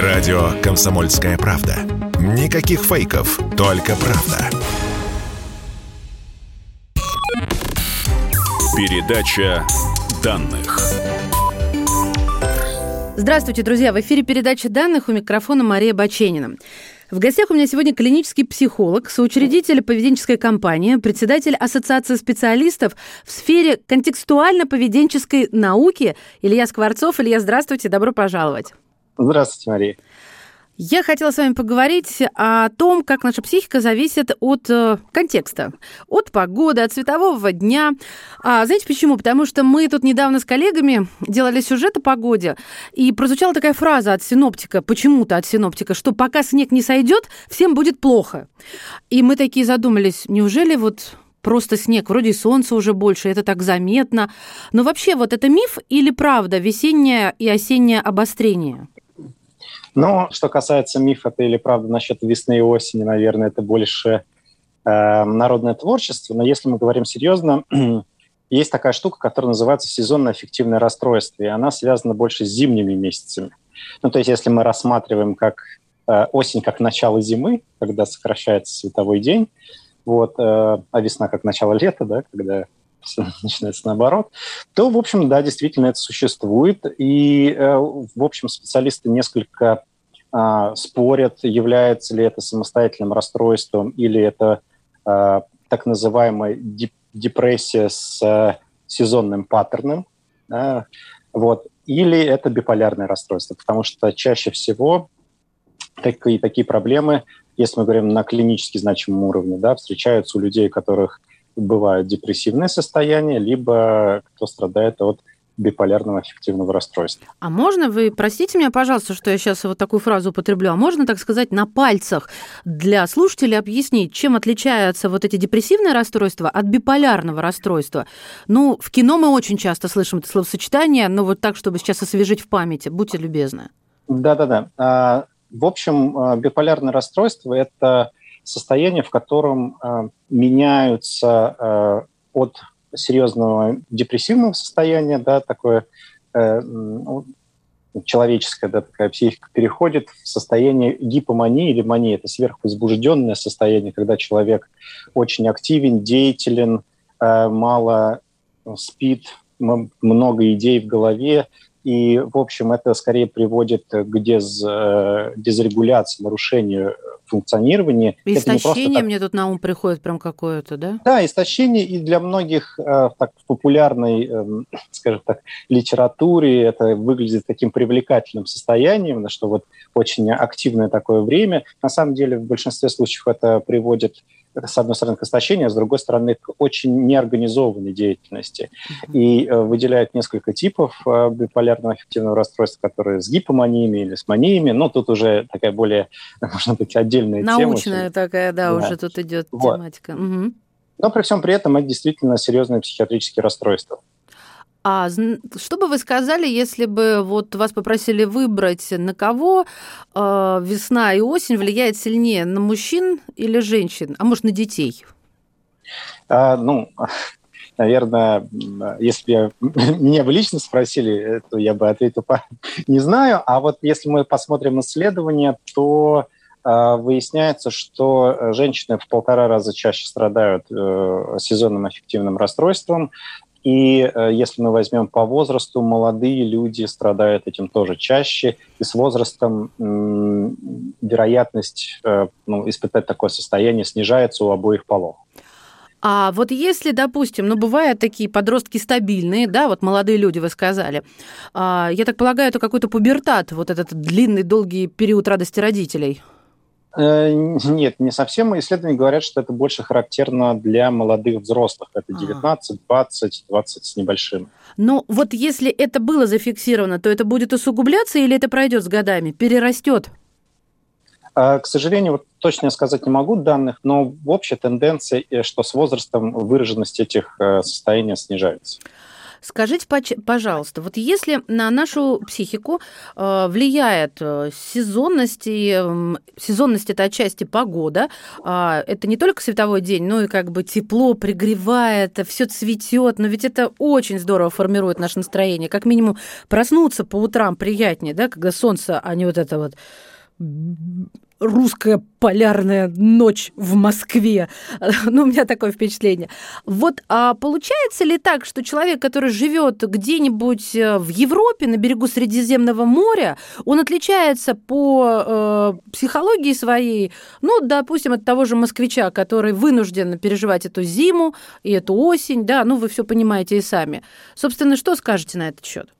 Радио «Комсомольская правда». Никаких фейков, только правда. Передача данных. Здравствуйте, друзья! В эфире передача данных у микрофона Мария Баченина. В гостях у меня сегодня клинический психолог, соучредитель поведенческой компании, председатель Ассоциации специалистов в сфере контекстуально-поведенческой науки Илья Скворцов. Илья, здравствуйте, добро пожаловать. Здравствуйте, Мария. Я хотела с вами поговорить о том, как наша психика зависит от э, контекста, от погоды, от светового дня. А знаете почему? Потому что мы тут недавно с коллегами делали сюжет о погоде, и прозвучала такая фраза от синоптика, почему-то от синоптика, что пока снег не сойдет, всем будет плохо. И мы такие задумались, неужели вот просто снег, вроде и солнца уже больше, это так заметно. Но вообще вот это миф или правда, весеннее и осеннее обострение? Но что касается мифа это или правда насчет весны и осени, наверное, это больше э, народное творчество. Но если мы говорим серьезно, есть такая штука, которая называется сезонное аффективное расстройство, и она связана больше с зимними месяцами. Ну, то есть если мы рассматриваем как э, осень как начало зимы, когда сокращается световой день, вот, э, а весна как начало лета, да, когда начинается наоборот, то, в общем, да, действительно это существует. И, э, в общем, специалисты несколько а, спорят, является ли это самостоятельным расстройством или это а, так называемая депрессия с а, сезонным паттерном, вот, или это биполярное расстройство, потому что чаще всего такие, такие проблемы, если мы говорим на клинически значимом уровне, да, встречаются у людей, у которых бывают депрессивные состояния, либо кто страдает от биполярного аффективного расстройства. А можно вы, простите меня, пожалуйста, что я сейчас вот такую фразу употреблю, а можно, так сказать, на пальцах для слушателей объяснить, чем отличаются вот эти депрессивные расстройства от биполярного расстройства? Ну, в кино мы очень часто слышим это словосочетание, но вот так, чтобы сейчас освежить в памяти, будьте любезны. Да-да-да. А, в общем, а, биполярное расстройство – это состояние, в котором э, меняются э, от серьезного депрессивного состояния, да, такое э, ну, человеческая да, такая психика переходит в состояние гипомании или мании. Это сверхвозбужденное состояние, когда человек очень активен, деятелен, э, мало спит, много идей в голове, и, в общем, это скорее приводит к дез, э, дезрегуляции, нарушению функционирования. Истощение так... мне тут на ум приходит прям какое-то, да? Да, истощение, и для многих э, так, в популярной, э, скажем так, литературе это выглядит таким привлекательным состоянием, что вот очень активное такое время. На самом деле, в большинстве случаев это приводит с одной стороны, к истощению, а с другой стороны, к очень неорганизованной деятельности. Mm-hmm. И э, выделяют несколько типов э, биполярного аффективного расстройства, которые с гипоманиями или с маниями. Но тут уже такая более, можно быть, отдельная Научная тема. Научная такая, да, да, уже тут идет вот. тематика. Угу. Но при всем при этом это действительно серьезные психиатрические расстройства. А что бы вы сказали, если бы вот вас попросили выбрать, на кого э, весна и осень влияет сильнее, на мужчин или женщин, а может на детей? А, ну, наверное, если бы меня бы лично спросили, то я бы ответил, не знаю. А вот если мы посмотрим исследования, то э, выясняется, что женщины в полтора раза чаще страдают э, сезонным аффективным расстройством, и э, если мы возьмем по возрасту, молодые люди страдают этим тоже чаще, и с возрастом вероятность э, ну, испытать такое состояние снижается у обоих полов. А вот если, допустим, ну, бывают такие подростки стабильные, да, вот молодые люди, вы сказали, а, я так полагаю, это какой-то пубертат, вот этот длинный, долгий период радости родителей. Э, нет, не совсем. Исследования говорят, что это больше характерно для молодых взрослых. Это 19, 20, 20 с небольшим. Но вот если это было зафиксировано, то это будет усугубляться или это пройдет с годами, перерастет? А, к сожалению, вот точно сказать не могу данных, но в общей тенденции, э, что с возрастом выраженность этих э, состояний снижается. Скажите, пожалуйста, вот если на нашу психику э, влияет э, сезонность, и э, сезонность это отчасти погода, э, это не только световой день, но и как бы тепло пригревает, все цветет, но ведь это очень здорово формирует наше настроение. Как минимум проснуться по утрам приятнее, да, когда солнце, а не вот это вот русская полярная ночь в Москве. Ну, у меня такое впечатление. Вот а получается ли так, что человек, который живет где-нибудь э, в Европе на берегу Средиземного моря, он отличается по э, психологии своей, ну, допустим, от того же москвича, который вынужден переживать эту зиму и эту осень, да, ну, вы все понимаете и сами. Собственно, что скажете на этот счет?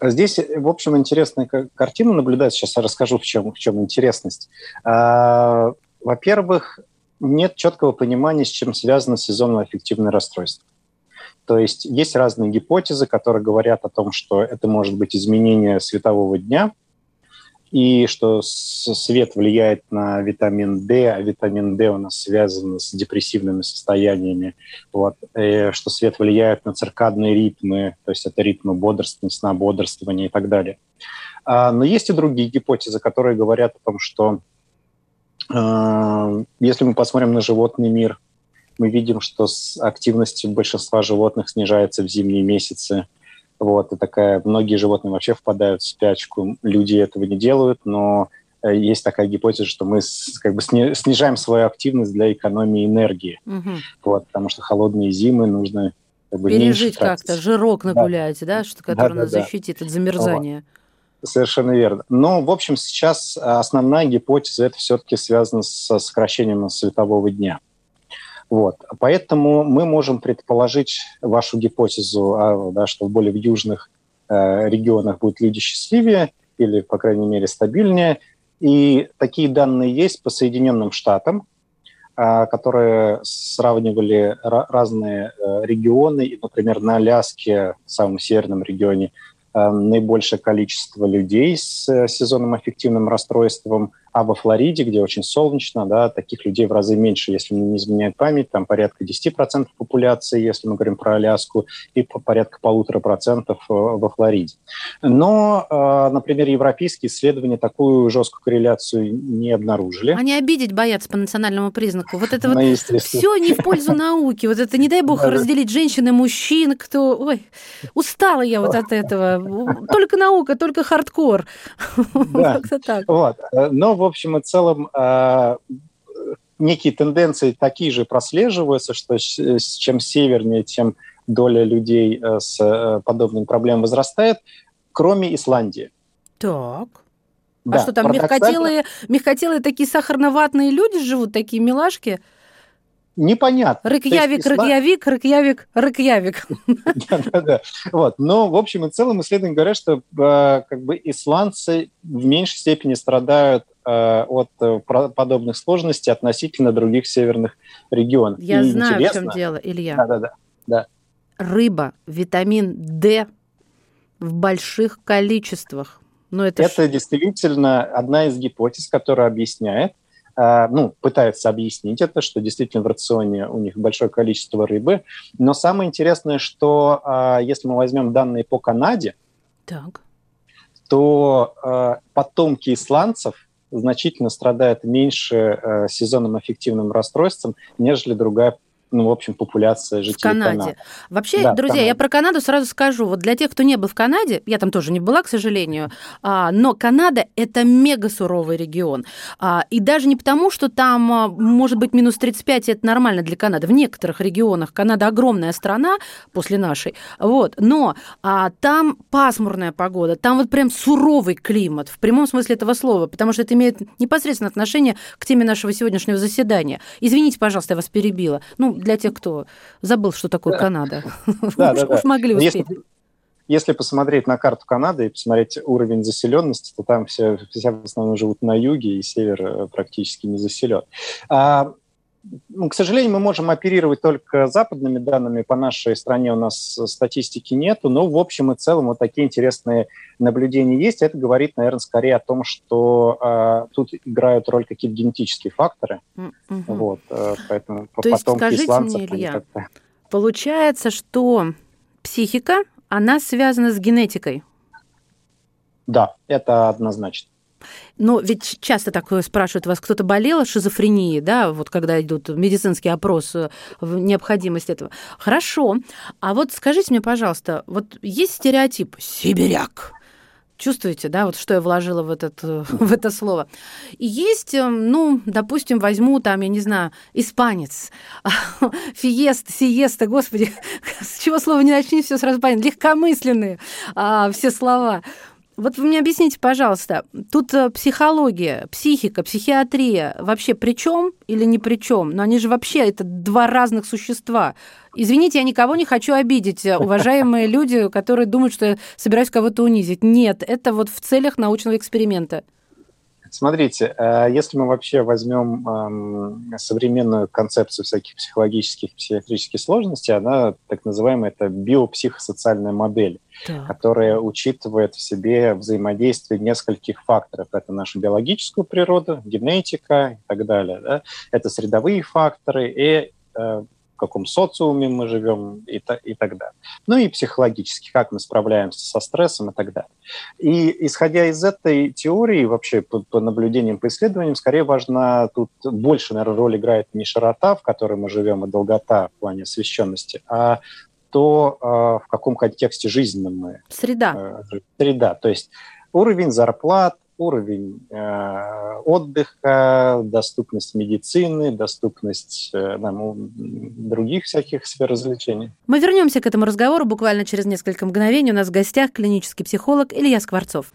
Здесь, в общем, интересная картина наблюдать. Сейчас я расскажу, в чем, в чем интересность. А, во-первых, нет четкого понимания, с чем связано сезонное аффективное расстройство. То есть есть разные гипотезы, которые говорят о том, что это может быть изменение светового дня – и что свет влияет на витамин D, а витамин D у нас связан с депрессивными состояниями, вот, и э, что свет влияет на циркадные ритмы, то есть это ритмы бодрствования, сна, бодрствования и так далее. А, но есть и другие гипотезы, которые говорят о том, что э, если мы посмотрим на животный мир, мы видим, что активность большинства животных снижается в зимние месяцы, вот, и такая, многие животные вообще впадают в спячку. Люди этого не делают, но э, есть такая гипотеза, что мы как бы снижаем свою активность для экономии энергии. Угу. Вот, потому что холодные зимы нужно как бы, пережить как-то, жирок нагулять, да, да что, который да, нас да, защитит от замерзания. Вот. Совершенно верно. Но, в общем, сейчас основная гипотеза это все-таки связано со сокращением светового дня. Вот. Поэтому мы можем предположить вашу гипотезу, а, да, что более в южных э, регионах будут люди счастливее или, по крайней мере, стабильнее. И такие данные есть по Соединенным Штатам, э, которые сравнивали разные э, регионы. И, например, на Аляске, в самом северном регионе, э, наибольшее количество людей с сезонным аффективным расстройством – а во Флориде, где очень солнечно, да, таких людей в разы меньше, если мне не изменяет память, там порядка 10% популяции, если мы говорим про Аляску, и порядка полутора процентов э, во Флориде. Но, э, например, европейские исследования такую жесткую корреляцию не обнаружили. Они обидеть боятся по национальному признаку. Вот это вот все не в пользу науки. Вот это, не дай бог, разделить женщин и мужчин, кто... Ой, устала я вот от этого. Только наука, только хардкор. Да. так. Вот. Но, в общем и целом э, некие тенденции такие же прослеживаются, что чем севернее, тем доля людей э, с э, подобными проблемами возрастает, кроме Исландии. Так. А да, а что там, мягкотелые, мягкотелые такие сахарноватные люди живут, такие милашки? Непонятно. Рыкьявик, ислам... Рыкьявик, Рыкьявик, Рыкьявик. Да-да-да. Вот. Но, в общем и целом, исследования говорят, что э, как бы исландцы в меньшей степени страдают э, от э, подобных сложностей относительно других северных регионов. Я И знаю, в чем дело, Илья. Да-да-да. Да. Рыба, витамин D в больших количествах. Но это это ж... действительно одна из гипотез, которая объясняет, ну, пытаются объяснить это, что действительно в рационе у них большое количество рыбы. Но самое интересное, что а, если мы возьмем данные по Канаде, так. то а, потомки исландцев значительно страдают меньше сезонным эффективным расстройством, нежели другая ну, в общем, популяция жителей в Канаде. Канады. Вообще, да, друзья, я про Канаду сразу скажу. Вот для тех, кто не был в Канаде, я там тоже не была, к сожалению, а, но Канада – это мега суровый регион. А, и даже не потому, что там а, может быть минус 35, это нормально для Канады. В некоторых регионах Канада огромная страна после нашей, вот, но там пасмурная погода, там вот прям суровый климат, в прямом смысле этого слова, потому что это имеет непосредственное отношение к теме нашего сегодняшнего заседания. Извините, пожалуйста, я вас перебила. Ну, для тех, кто забыл, что такое да. Канада. Да, да, да. могли успеть. Если, если посмотреть на карту Канады и посмотреть уровень заселенности, то там все, все в основном живут на юге, и север э, практически не заселен. А, ну, к сожалению, мы можем оперировать только западными данными. По нашей стране у нас статистики нету, но в общем и целом вот такие интересные наблюдения есть. Это говорит, наверное, скорее о том, что э, тут играют роль какие-то генетические факторы. Mm-hmm. Вот, э, поэтому То есть, скажите исландцев, мне, Илья, получается, что психика, она связана с генетикой. Да, это однозначно. Но ведь часто такое спрашивают вас, кто-то болел шизофренией, да, вот когда идут медицинский опрос, э, необходимость этого. Хорошо. А вот скажите мне, пожалуйста, вот есть стереотип «сибиряк», Чувствуете, да, вот что я вложила в, этот, э, в это слово. И есть, э, ну, допустим, возьму там, я не знаю, испанец, фиеста, сиеста, господи, с чего слова не начни, все сразу понятно, легкомысленные а, все слова. Вот вы мне объясните, пожалуйста, тут э, психология, психика, психиатрия вообще при чем или не при чем? Но они же вообще это два разных существа. Извините, я никого не хочу обидеть, э, уважаемые люди, которые думают, что я собираюсь кого-то унизить. Нет, это вот в целях научного эксперимента. Смотрите, э, если мы вообще возьмем эм, современную концепцию всяких психологических, психиатрических сложностей, она так называемая это биопсихосоциальная модель, да. которая учитывает в себе взаимодействие нескольких факторов. Это наша биологическую природу, генетика и так далее. Да? Это средовые факторы и э, каком социуме мы живем и, та, и так далее. Ну и психологически, как мы справляемся со стрессом и так далее. И исходя из этой теории, вообще по, по наблюдениям, по исследованиям, скорее важно, тут больше, наверное, роль играет не широта, в которой мы живем, и долгота в плане освещенности, а то, э, в каком контексте жизненном мы. Среда. Э, среда. То есть уровень зарплат, уровень э, отдыха, доступность медицины, доступность э, там, других всяких сфер развлечений. Мы вернемся к этому разговору буквально через несколько мгновений. У нас в гостях клинический психолог Илья Скворцов.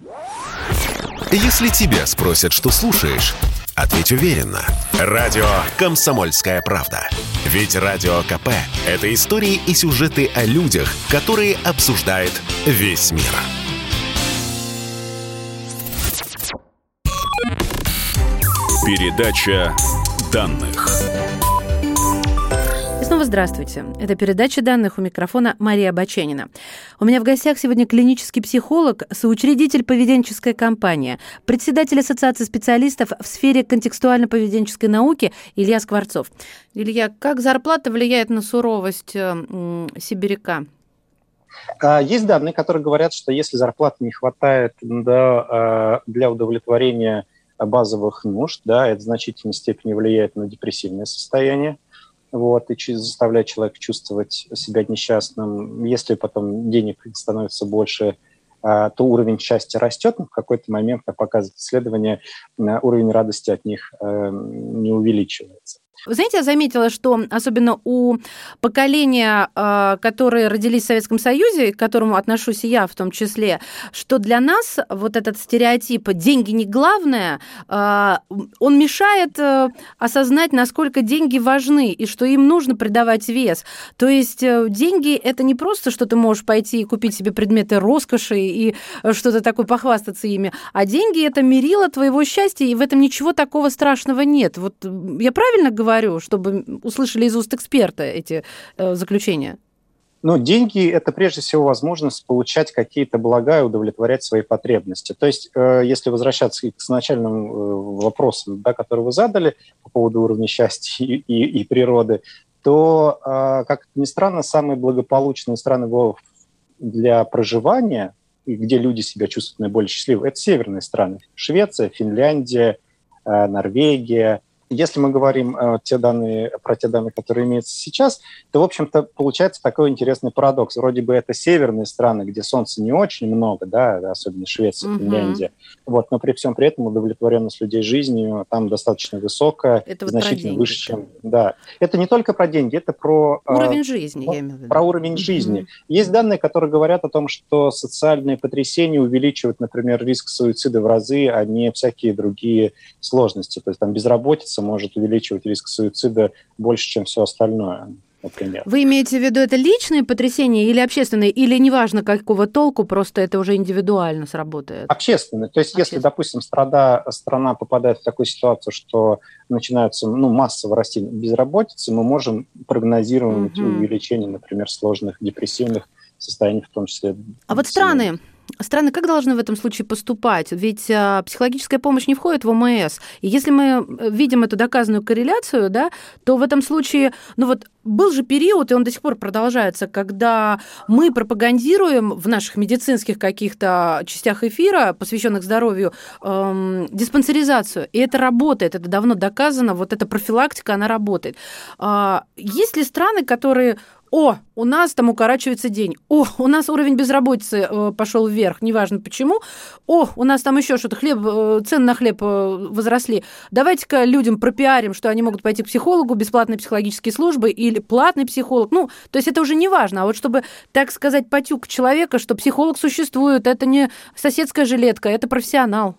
Если тебя спросят, что слушаешь, ответь уверенно. Радио «Комсомольская правда». Ведь Радио КП – это истории и сюжеты о людях, которые обсуждает весь мир. Передача данных. И снова здравствуйте. Это передача данных у микрофона Мария Баченина. У меня в гостях сегодня клинический психолог, соучредитель поведенческой компании, председатель Ассоциации специалистов в сфере контекстуально-поведенческой науки Илья Скворцов. Илья, как зарплата влияет на суровость э, сибиряка? А, есть данные, которые говорят, что если зарплаты не хватает для удовлетворения базовых нужд, да, это в значительной степени влияет на депрессивное состояние, вот, и заставляет человека чувствовать себя несчастным. Если потом денег становится больше, а, то уровень счастья растет, но в какой-то момент, как показывает исследование, уровень радости от них э, не увеличивается. Вы знаете, я заметила, что особенно у поколения, а, которые родились в Советском Союзе, к которому отношусь и я в том числе, что для нас вот этот стереотип «деньги не главное», а, он мешает э, осознать, насколько деньги важны и что им нужно придавать вес. То есть э, деньги – это не просто, что ты можешь пойти и купить себе предметы роскоши и что-то такое похвастаться ими, а деньги – это мерило твоего счастья, и в этом ничего такого страшного нет. Вот я правильно говорю? Говорю, чтобы услышали из уст эксперта эти э, заключения? Ну, деньги – это прежде всего возможность получать какие-то блага и удовлетворять свои потребности. То есть, э, если возвращаться к изначальным э, вопросам, да, которые вы задали по поводу уровня счастья и, и, и природы, то, как ни странно, самые благополучные страны для проживания, где люди себя чувствуют наиболее счастливы, это северные страны. Швеция, Финляндия, Норвегия – если мы говорим э, те данные, про те данные, которые имеются сейчас, то, в общем-то, получается такой интересный парадокс. Вроде бы это северные страны, где солнца не очень много, да, особенно Швеция, угу. Финляндия, вот, но при всем при этом удовлетворенность людей жизнью там достаточно высокая, это значительно вот выше, чем... Да. Это не только про деньги, это про... Э, уровень э, жизни, я имею в виду. Про уровень жизни. Есть данные, которые говорят о том, что социальные потрясения увеличивают, например, риск суицида в разы, а не всякие другие сложности. То есть там безработица может увеличивать риск суицида больше, чем все остальное. Например. Вы имеете в виду это личные потрясения или общественные, или неважно какого толку, просто это уже индивидуально сработает? Общественные. То есть если, допустим, страна, страна попадает в такую ситуацию, что начинается ну, массово расти безработица, мы можем прогнозировать угу. увеличение, например, сложных депрессивных состояний, в том числе. А вот страны, страны как должны в этом случае поступать? Ведь а, психологическая помощь не входит в ОМС. И если мы э, видим эту доказанную корреляцию, да, то в этом случае, ну вот был же период, и он до сих пор продолжается, когда мы пропагандируем в наших медицинских каких-то частях эфира, посвященных здоровью, эм, диспансеризацию. И это работает, это давно доказано, вот эта профилактика, она работает. А, есть ли страны, которые о, у нас там укорачивается день, о, у нас уровень безработицы э, пошел вверх, неважно почему, о, у нас там еще что-то, хлеб, э, цены на хлеб э, возросли. Давайте-ка людям пропиарим, что они могут пойти к психологу, бесплатные психологические службы или платный психолог. Ну, то есть это уже не важно. А вот чтобы, так сказать, потюк человека, что психолог существует, это не соседская жилетка, это профессионал.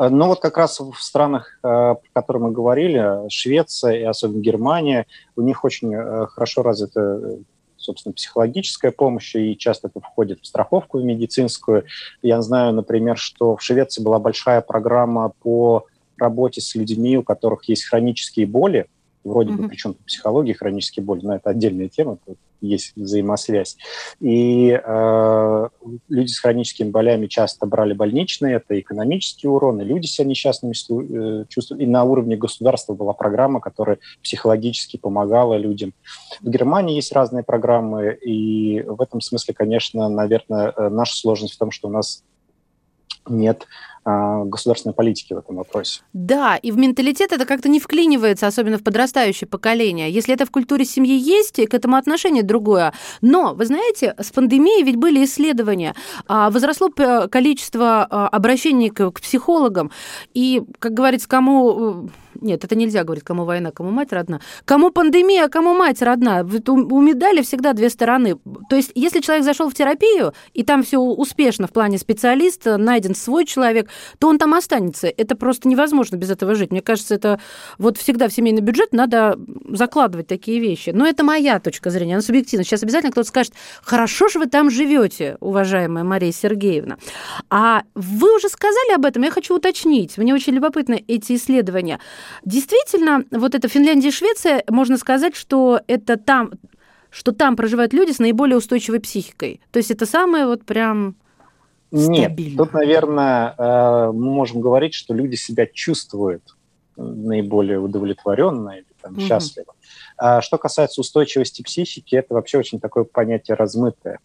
Э, ну вот как раз в странах, э, про которые мы говорили, Швеция и особенно Германия, у них очень э, хорошо развита собственно, психологическая помощь, и часто это входит в страховку медицинскую. Я знаю, например, что в Швеции была большая программа по работе с людьми, у которых есть хронические боли, вроде mm-hmm. бы, причем психология, хронические боли, но это отдельная тема, есть взаимосвязь. И э, люди с хроническими болями часто брали больничные, это экономический урон, и люди себя несчастными э, чувствуют. И на уровне государства была программа, которая психологически помогала людям. В Германии есть разные программы, и в этом смысле, конечно, наверное, э, наша сложность в том, что у нас нет а, государственной политики в этом вопросе. Да, и в менталитет это как-то не вклинивается, особенно в подрастающее поколение. Если это в культуре семьи есть, к этому отношение другое. Но, вы знаете, с пандемией ведь были исследования. А, возросло количество а, обращений к психологам. И, как говорится, кому э, нет, это нельзя говорить, кому война, кому мать родна. Кому пандемия, кому мать родна. У медали всегда две стороны. То есть, если человек зашел в терапию, и там все успешно в плане специалиста, найден свой человек, то он там останется. Это просто невозможно без этого жить. Мне кажется, это вот всегда в семейный бюджет надо закладывать такие вещи. Но это моя точка зрения, она субъективна. Сейчас обязательно кто-то скажет, хорошо же вы там живете, уважаемая Мария Сергеевна. А вы уже сказали об этом, я хочу уточнить. Мне очень любопытны эти исследования. Действительно, вот это Финляндия и Швеция, можно сказать, что это там, что там проживают люди с наиболее устойчивой психикой. То есть это самое вот прям Нет, тут, наверное, э, мы можем говорить, что люди себя чувствуют наиболее удовлетворенно или там, угу. счастливо. А что касается устойчивости психики, это вообще очень такое понятие размытое.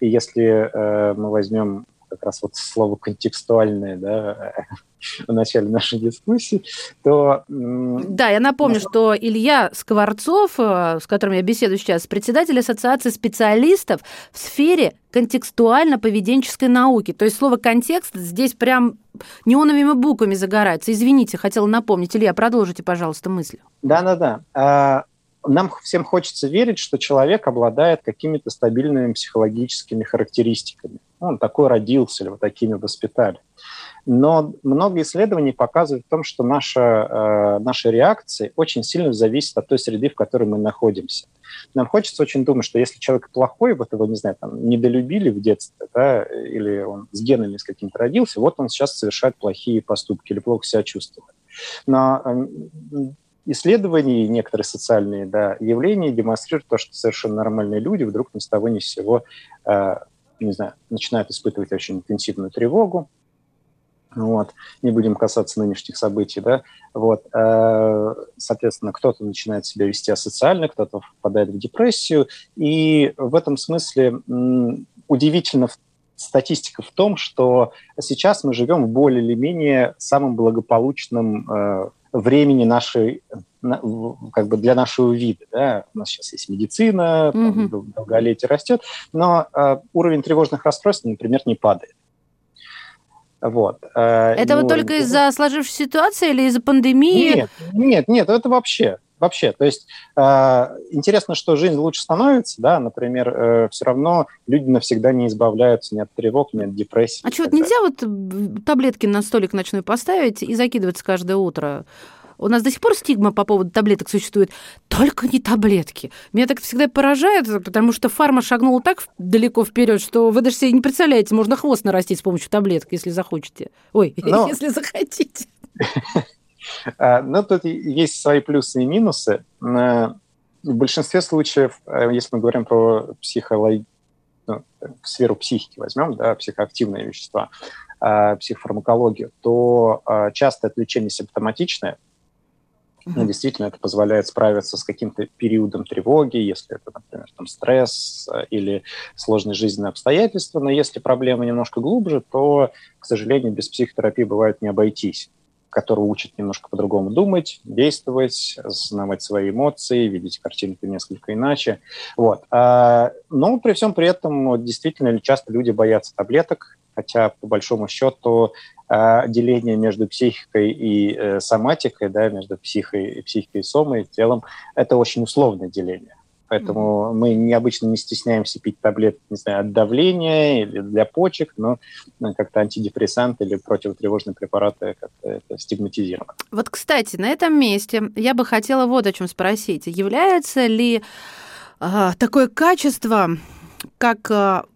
И если э, мы возьмем как раз вот слово контекстуальное, да, в начале нашей дискуссии, то... Да, я напомню, ну, что Илья Скворцов, э, с которым я беседую сейчас, председатель Ассоциации специалистов в сфере контекстуально-поведенческой науки. То есть слово «контекст» здесь прям неоновыми буквами загорается. Извините, хотела напомнить. Илья, продолжите, пожалуйста, мысль. Да-да-да. А, нам всем хочется верить, что человек обладает какими-то стабильными психологическими характеристиками. Он такой родился или вот такими воспитали. Но много исследований показывают в том, что наша, э, наши реакции очень сильно зависят от той среды, в которой мы находимся. Нам хочется очень думать, что если человек плохой, вот его, не знаю, там, недолюбили в детстве, да, или он с генами с каким-то родился, вот он сейчас совершает плохие поступки или плохо себя чувствует. Но э, исследования и некоторые социальные да, явления демонстрируют то, что совершенно нормальные люди вдруг ни с того ни с сего э, не знаю, начинают испытывать очень интенсивную тревогу, вот, не будем касаться нынешних событий, да, вот, э, соответственно, кто-то начинает себя вести асоциально, кто-то впадает в депрессию, и в этом смысле удивительно статистика в том, что сейчас мы живем в более или менее самом благополучном э, времени нашей, как бы для нашего вида. Да? У нас сейчас есть медицина, mm-hmm. там, долголетие растет, но э, уровень тревожных расстройств, например, не падает. Вот. Э, это вот только из-за сложившейся ситуации или из-за пандемии? Нет, нет, нет, это вообще. Вообще, то есть э, интересно, что жизнь лучше становится, да, например, э, все равно люди навсегда не избавляются ни от тревог, ни от депрессии. А что, вот нельзя вот таблетки на столик ночной поставить и закидываться каждое утро? У нас до сих пор стигма по поводу таблеток существует. Только не таблетки. Меня так всегда поражает, потому что фарма шагнула так далеко вперед, что вы даже себе не представляете, можно хвост нарастить с помощью таблеток, если захочете. Ой, Но... если захотите. А, Но ну, тут есть свои плюсы и минусы. В большинстве случаев, э, если мы говорим про психологию, ну, сферу психики возьмем, да, психоактивные вещества, э, психофармакологию, то э, часто это лечение симптоматичное. Ну, действительно, это позволяет справиться с каким-то периодом тревоги, если это, например, там, стресс э, или сложные жизненные обстоятельства. Но если проблема немножко глубже, то, к сожалению, без психотерапии бывает не обойтись который учит немножко по-другому думать, действовать, осознавать свои эмоции, видеть картинку несколько иначе. Вот. А, но при всем при этом действительно часто люди боятся таблеток, хотя по большому счету а, деление между психикой и э, соматикой, да, между психой, психикой и сомой, телом, это очень условное деление. Поэтому mm-hmm. мы необычно не стесняемся пить таблетки, не знаю, от давления или для почек, но ну, как-то антидепрессанты или противотревожные препараты как-то это стигматизировано. Вот, кстати, на этом месте я бы хотела вот о чем спросить. Является ли а, такое качество, как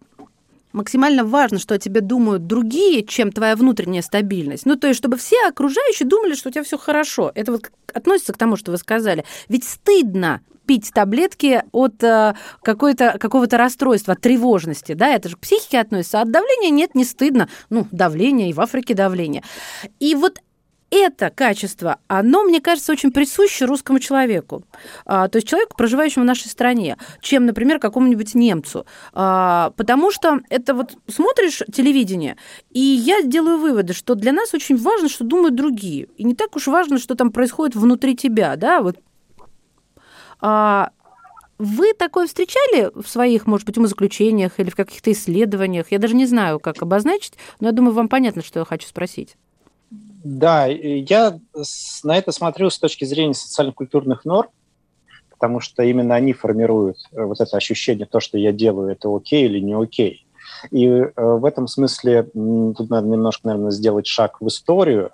максимально важно, что о тебе думают другие, чем твоя внутренняя стабильность. Ну, то есть, чтобы все окружающие думали, что у тебя все хорошо. Это вот относится к тому, что вы сказали. Ведь стыдно пить таблетки от э, какого-то расстройства, от тревожности, да, это же к психике относится, а от давления нет, не стыдно, ну, давление, и в Африке давление. И вот это качество, оно, мне кажется, очень присуще русскому человеку, а, то есть человеку, проживающему в нашей стране, чем, например, какому-нибудь немцу. А, потому что это вот смотришь телевидение, и я делаю выводы, что для нас очень важно, что думают другие. И не так уж важно, что там происходит внутри тебя, да, вот. А, вы такое встречали в своих, может быть, умозаключениях или в каких-то исследованиях? Я даже не знаю, как обозначить, но я думаю, вам понятно, что я хочу спросить. Да, я на это смотрю с точки зрения социально-культурных норм, потому что именно они формируют э, вот это ощущение, то, что я делаю, это окей или не окей. И э, в этом смысле тут надо немножко, наверное, сделать шаг в историю,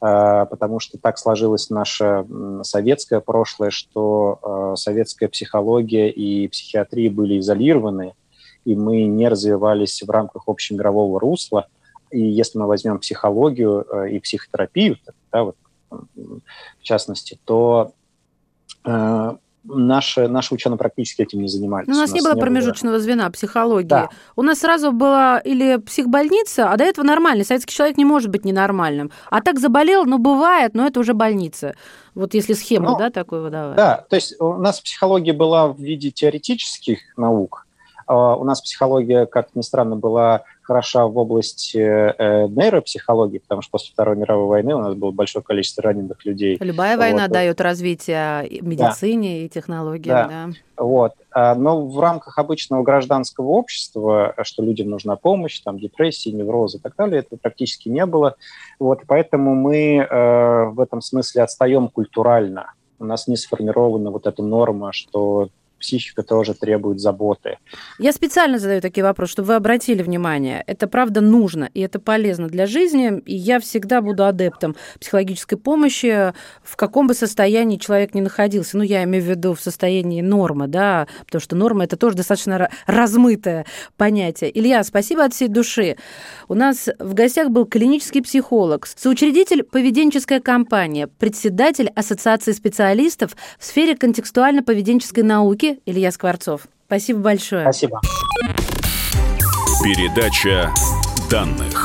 э, потому что так сложилось наше советское прошлое, что советская психология и психиатрия были изолированы, и мы не развивались в рамках общемирового русла – и если мы возьмем психологию э, и психотерапию, да, вот, в частности, то э, наши, наши ученые практически этим не занимались. Ну, у нас, у нас не было не промежуточного было... звена психологии. Да. У нас сразу была или психбольница, а до этого нормальный. Советский человек не может быть ненормальным. А так заболел, ну, бывает, но это уже больница. Вот если схему, ну, да, такую выдавать. Да, то есть у нас психология была в виде теоретических наук, у нас психология, как ни странно, была хороша в области э, нейропсихологии, потому что после Второй мировой войны у нас было большое количество раненых людей. Любая вот. война дает развитие медицине да. и технологиям. Да. Да. Вот. А, но в рамках обычного гражданского общества, что людям нужна помощь, там, депрессии, неврозы и так далее, этого практически не было. Вот. Поэтому мы э, в этом смысле отстаем культурально. У нас не сформирована вот эта норма, что психика тоже требует заботы. Я специально задаю такие вопросы, чтобы вы обратили внимание. Это правда нужно, и это полезно для жизни, и я всегда буду адептом психологической помощи, в каком бы состоянии человек ни находился. Ну, я имею в виду в состоянии нормы, да, потому что норма – это тоже достаточно размытое понятие. Илья, спасибо от всей души. У нас в гостях был клинический психолог, соучредитель поведенческая компания, председатель Ассоциации специалистов в сфере контекстуально-поведенческой науки Илья Скворцов. Спасибо большое. Спасибо. Передача данных.